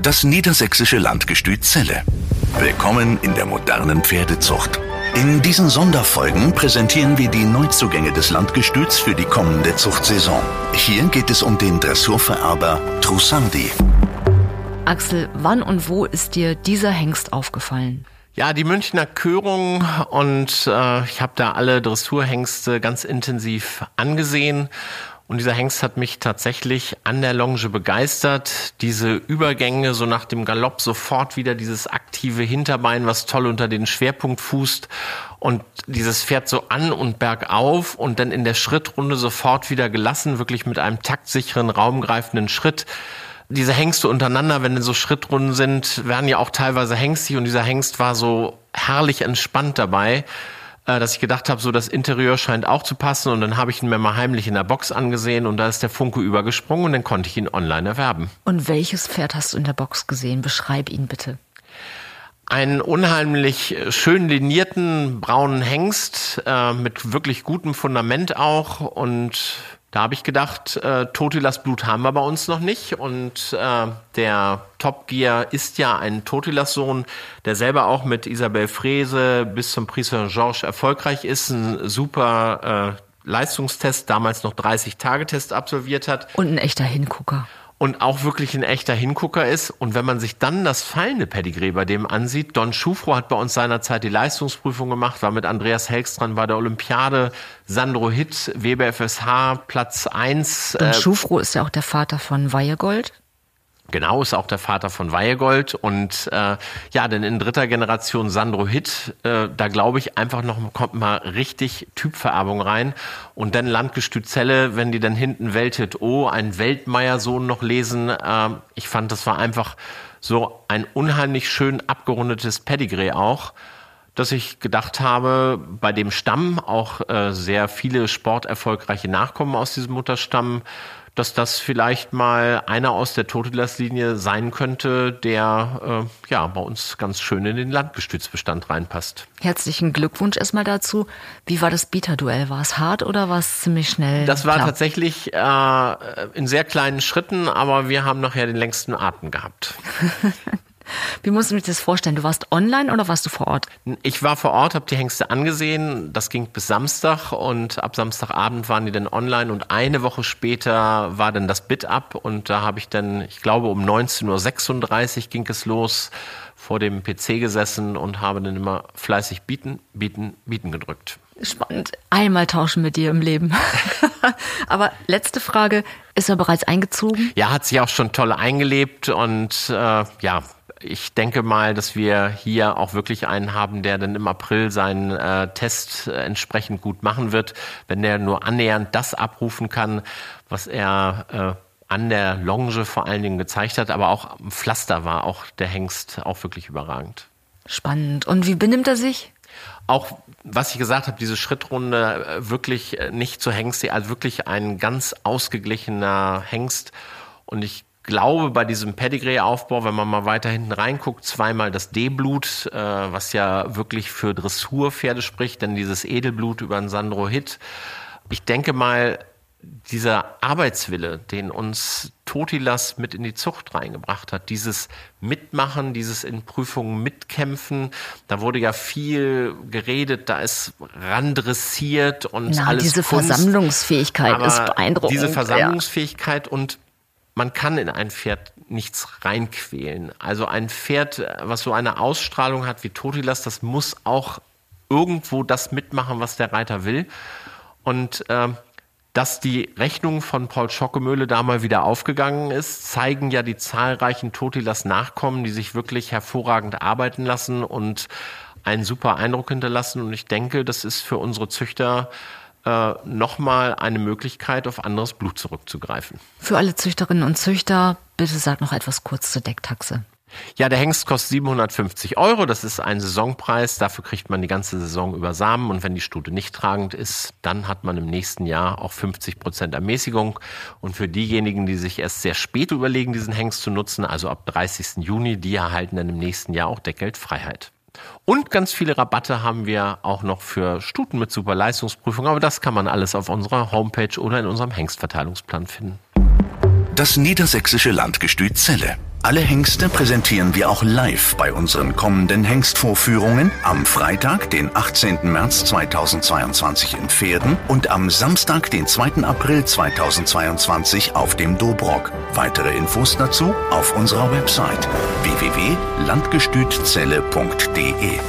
Das niedersächsische Landgestüt Celle. Willkommen in der modernen Pferdezucht. In diesen Sonderfolgen präsentieren wir die Neuzugänge des Landgestüts für die kommende Zuchtsaison. Hier geht es um den Dressurvererber Trussardi. Axel, wann und wo ist dir dieser Hengst aufgefallen? Ja, die Münchner Körung und äh, ich habe da alle Dressurhengste ganz intensiv angesehen und dieser Hengst hat mich tatsächlich an der Longe begeistert. Diese Übergänge, so nach dem Galopp sofort wieder dieses aktive Hinterbein, was toll unter den Schwerpunkt fußt. Und dieses Pferd so an und bergauf und dann in der Schrittrunde sofort wieder gelassen, wirklich mit einem taktsicheren, raumgreifenden Schritt diese Hengste untereinander, wenn so Schrittrunden sind, werden ja auch teilweise hengstig und dieser Hengst war so herrlich entspannt dabei. Äh, dass ich gedacht habe, so das Interieur scheint auch zu passen und dann habe ich ihn mir mal heimlich in der Box angesehen und da ist der Funke übergesprungen und dann konnte ich ihn online erwerben. Und welches Pferd hast du in der Box gesehen? Beschreib ihn bitte. Einen unheimlich schön linierten braunen Hengst äh, mit wirklich gutem Fundament auch und da habe ich gedacht, äh, Totilas Blut haben wir bei uns noch nicht. Und äh, der Top Gear ist ja ein Totilas-Sohn, der selber auch mit Isabelle Frese bis zum Prix Saint-Georges erfolgreich ist. Ein super äh, Leistungstest, damals noch 30-Tage-Test absolviert hat. Und ein echter Hingucker und auch wirklich ein echter Hingucker ist. Und wenn man sich dann das fallende Pedigree bei dem ansieht, Don Schufro hat bei uns seinerzeit die Leistungsprüfung gemacht, war mit Andreas Helks dran bei der Olympiade, Sandro Hitt, Weber FSH, Platz eins. Don äh, Schufro ist ja auch der Vater von Weihegold. Genau, ist auch der Vater von Weihegold und äh, ja, denn in dritter Generation Sandro Hitt, äh, da glaube ich einfach noch kommt mal richtig Typvererbung rein. Und dann Landgestüt Zelle, wenn die dann hinten Welthit O, ein Weltmeier-Sohn noch lesen, äh, ich fand, das war einfach so ein unheimlich schön abgerundetes Pedigree auch dass ich gedacht habe, bei dem Stamm auch äh, sehr viele sporterfolgreiche Nachkommen aus diesem Mutterstamm, dass das vielleicht mal einer aus der Totilas-Linie sein könnte, der äh, ja bei uns ganz schön in den Landgestützbestand reinpasst. Herzlichen Glückwunsch erstmal dazu. Wie war das Bieterduell? War es hart oder war es ziemlich schnell? Das war klar? tatsächlich äh, in sehr kleinen Schritten, aber wir haben nachher den längsten Atem gehabt. Wie musst du dir das vorstellen? Du warst online oder warst du vor Ort? Ich war vor Ort, habe die Hengste angesehen. Das ging bis Samstag und ab Samstagabend waren die dann online und eine Woche später war dann das Bit-Up und da habe ich dann, ich glaube um 19.36 Uhr ging es los, vor dem PC gesessen und habe dann immer fleißig bieten, bieten, bieten gedrückt. Spannend. Einmal tauschen mit dir im Leben. Aber letzte Frage, ist er bereits eingezogen? Ja, hat sich auch schon toll eingelebt und äh, ja, ich denke mal, dass wir hier auch wirklich einen haben, der dann im April seinen äh, Test äh, entsprechend gut machen wird, wenn der nur annähernd das abrufen kann, was er äh, an der Longe vor allen Dingen gezeigt hat, aber auch am Pflaster war auch der Hengst auch wirklich überragend. Spannend. Und wie benimmt er sich? Auch was ich gesagt habe, diese Schrittrunde äh, wirklich äh, nicht zu Hengst, also wirklich ein ganz ausgeglichener Hengst. Und ich glaube, bei diesem Pedigree-Aufbau, wenn man mal weiter hinten reinguckt, zweimal das D-Blut, äh, was ja wirklich für Dressurpferde spricht, denn dieses Edelblut über den Sandro Hit. Ich denke mal, dieser Arbeitswille, den uns Totilas mit in die Zucht reingebracht hat, dieses Mitmachen, dieses in Prüfungen mitkämpfen, da wurde ja viel geredet, da ist randressiert und Na, alles diese Kunst, Versammlungsfähigkeit ist beeindruckend. Diese Versammlungsfähigkeit ja. und man kann in ein Pferd nichts reinquälen. Also ein Pferd, was so eine Ausstrahlung hat wie Totilas, das muss auch irgendwo das mitmachen, was der Reiter will. Und äh, dass die Rechnung von Paul Schockemöhle da mal wieder aufgegangen ist, zeigen ja die zahlreichen Totilas Nachkommen, die sich wirklich hervorragend arbeiten lassen und einen super Eindruck hinterlassen. Und ich denke, das ist für unsere Züchter äh, nochmal eine Möglichkeit, auf anderes Blut zurückzugreifen. Für alle Züchterinnen und Züchter, bitte sag noch etwas kurz zur Decktaxe. Ja, der Hengst kostet 750 Euro. Das ist ein Saisonpreis. Dafür kriegt man die ganze Saison über Samen. Und wenn die Stute nicht tragend ist, dann hat man im nächsten Jahr auch 50 Prozent Ermäßigung. Und für diejenigen, die sich erst sehr spät überlegen, diesen Hengst zu nutzen, also ab 30. Juni, die erhalten dann im nächsten Jahr auch Deckgeldfreiheit. Und ganz viele Rabatte haben wir auch noch für Stuten mit super Leistungsprüfung, aber das kann man alles auf unserer Homepage oder in unserem Hengstverteilungsplan finden. Das niedersächsische Landgestüt Zelle. Alle Hengste präsentieren wir auch live bei unseren kommenden Hengstvorführungen am Freitag, den 18. März 2022 in Pferden und am Samstag, den 2. April 2022 auf dem Dobrock. Weitere Infos dazu auf unserer Website www.landgestützelle.de.